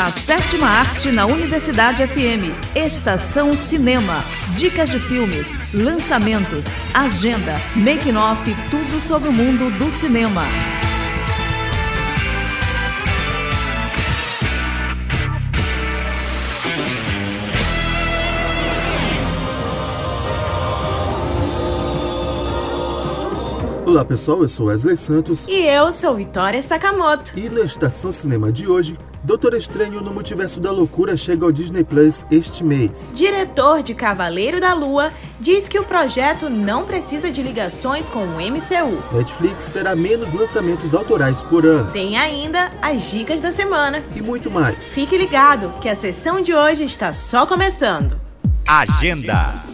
A sétima arte na Universidade FM. Estação Cinema. Dicas de filmes, lançamentos, agenda, making-off, tudo sobre o mundo do cinema. Olá pessoal, eu sou Wesley Santos. E eu sou Vitória Sakamoto. E na Estação Cinema de hoje, Doutor Estranho no Multiverso da Loucura chega ao Disney Plus este mês. Diretor de Cavaleiro da Lua diz que o projeto não precisa de ligações com o MCU. Netflix terá menos lançamentos autorais por ano. Tem ainda as dicas da semana. E muito mais. Fique ligado que a sessão de hoje está só começando. Agenda.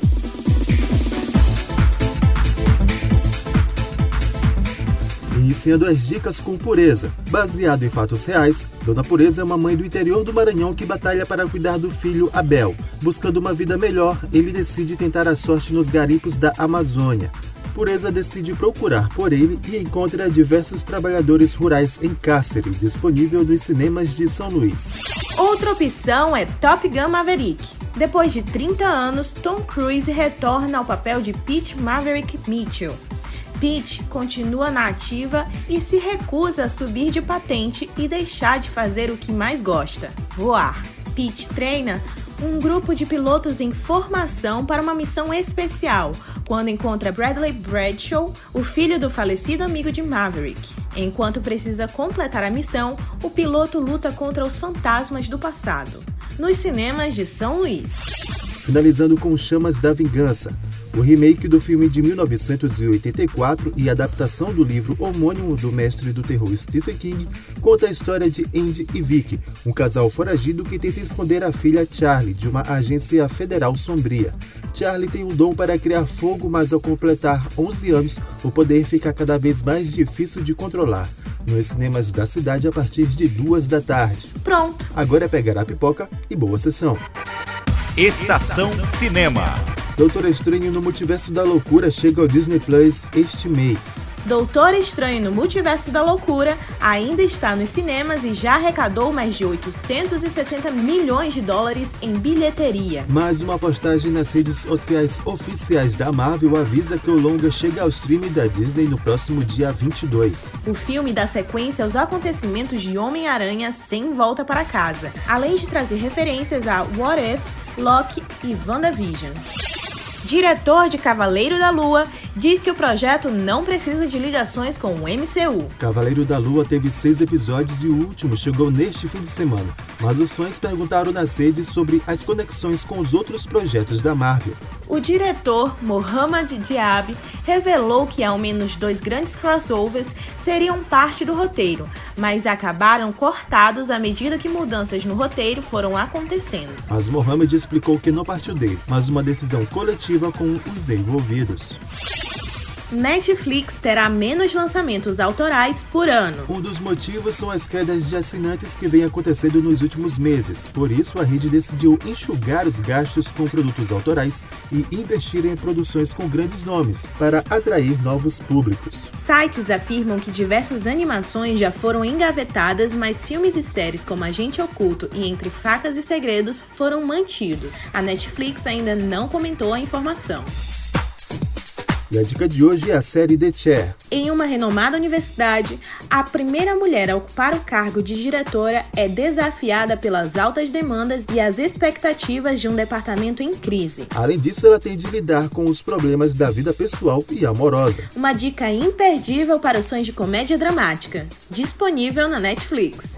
Iniciando as dicas com Pureza. Baseado em fatos reais, Dona Pureza é uma mãe do interior do Maranhão que batalha para cuidar do filho Abel. Buscando uma vida melhor, ele decide tentar a sorte nos garimpos da Amazônia. Pureza decide procurar por ele e encontra diversos trabalhadores rurais em cárcere, disponível nos cinemas de São Luís. Outra opção é Top Gun Maverick. Depois de 30 anos, Tom Cruise retorna ao papel de Pete Maverick Mitchell. Pete continua na ativa e se recusa a subir de patente e deixar de fazer o que mais gosta: voar. Pete treina um grupo de pilotos em formação para uma missão especial, quando encontra Bradley Bradshaw, o filho do falecido amigo de Maverick. Enquanto precisa completar a missão, o piloto luta contra os fantasmas do passado. Nos cinemas de São Luís. Finalizando com Chamas da Vingança. O remake do filme de 1984 e adaptação do livro homônimo do mestre do terror Stephen King conta a história de Andy e Vicky, um casal foragido que tenta esconder a filha Charlie de uma agência federal sombria. Charlie tem um dom para criar fogo, mas ao completar 11 anos, o poder fica cada vez mais difícil de controlar. Nos cinemas da cidade a partir de duas da tarde. Pronto! Agora é pegar a pipoca e boa sessão. Estação Cinema. Doutor Estranho no Multiverso da Loucura chega ao Disney Plus este mês. Doutor Estranho no Multiverso da Loucura ainda está nos cinemas e já arrecadou mais de 870 milhões de dólares em bilheteria. Mais uma postagem nas redes sociais oficiais da Marvel avisa que o longa chega ao stream da Disney no próximo dia 22. O filme dá sequência aos acontecimentos de Homem-Aranha sem volta para casa, além de trazer referências a What If, Loki e WandaVision diretor de Cavaleiro da Lua, diz que o projeto não precisa de ligações com o MCU. Cavaleiro da Lua teve seis episódios e o último chegou neste fim de semana, mas os fãs perguntaram nas redes sobre as conexões com os outros projetos da Marvel. O diretor Mohamed Diab revelou que ao menos dois grandes crossovers seriam parte do roteiro, mas acabaram cortados à medida que mudanças no roteiro foram acontecendo. Mas Mohamed explicou que não partiu dele, mas uma decisão coletiva com os envolvidos. Netflix terá menos lançamentos autorais por ano. Um dos motivos são as quedas de assinantes que vem acontecendo nos últimos meses. Por isso, a rede decidiu enxugar os gastos com produtos autorais e investir em produções com grandes nomes para atrair novos públicos. Sites afirmam que diversas animações já foram engavetadas, mas filmes e séries como Agente Oculto e Entre Facas e Segredos foram mantidos. A Netflix ainda não comentou a informação. E a dica de hoje é a série The Chair. Em uma renomada universidade, a primeira mulher a ocupar o cargo de diretora é desafiada pelas altas demandas e as expectativas de um departamento em crise. Além disso, ela tem de lidar com os problemas da vida pessoal e amorosa. Uma dica imperdível para os sonhos de comédia dramática, disponível na Netflix.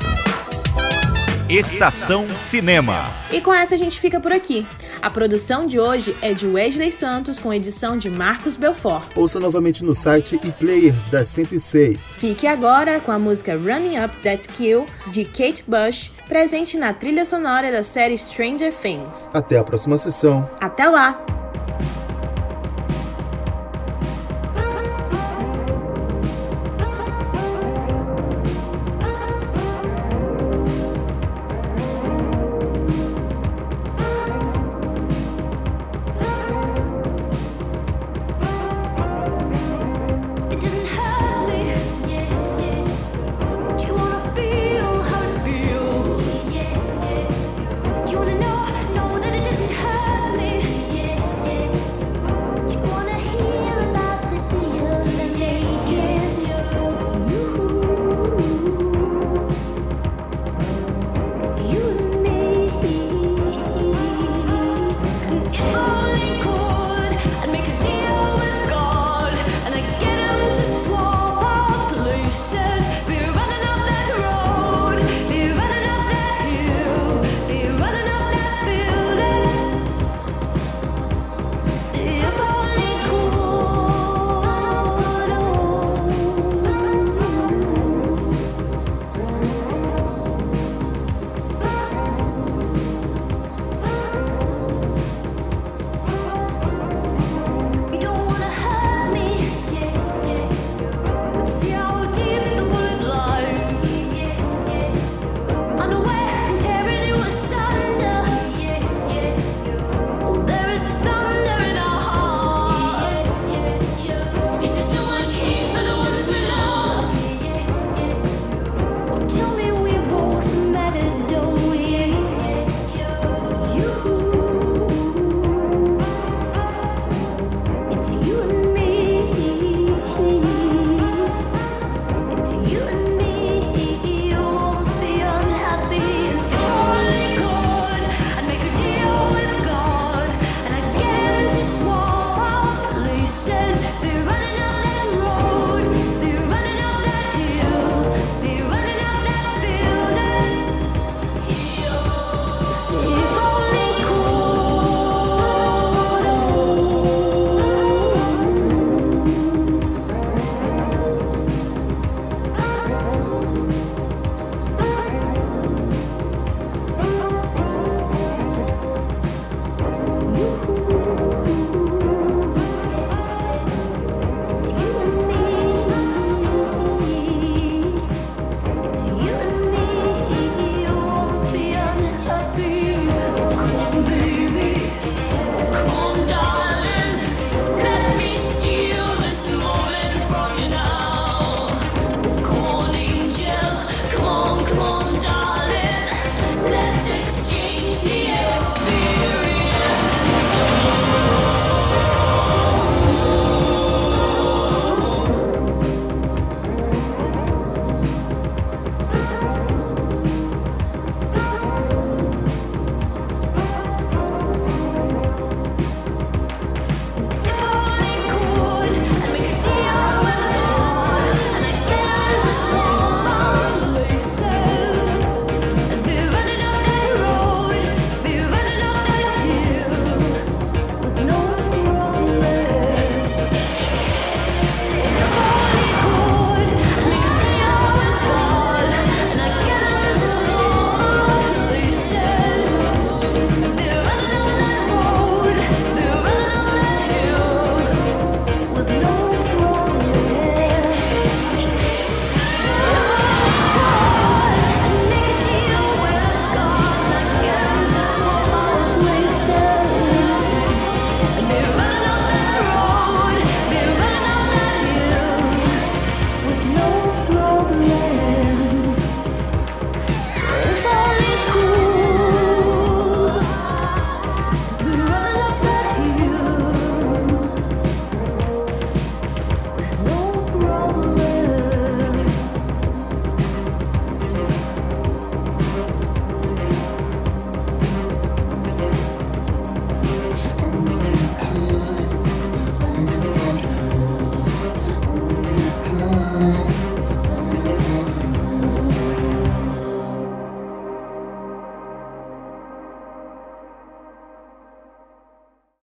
Estação Cinema. E com essa a gente fica por aqui. A produção de hoje é de Wesley Santos com edição de Marcos Belfort. Ouça novamente no site e players da 106. Fique agora com a música Running Up That Kill de Kate Bush, presente na trilha sonora da série Stranger Things. Até a próxima sessão. Até lá!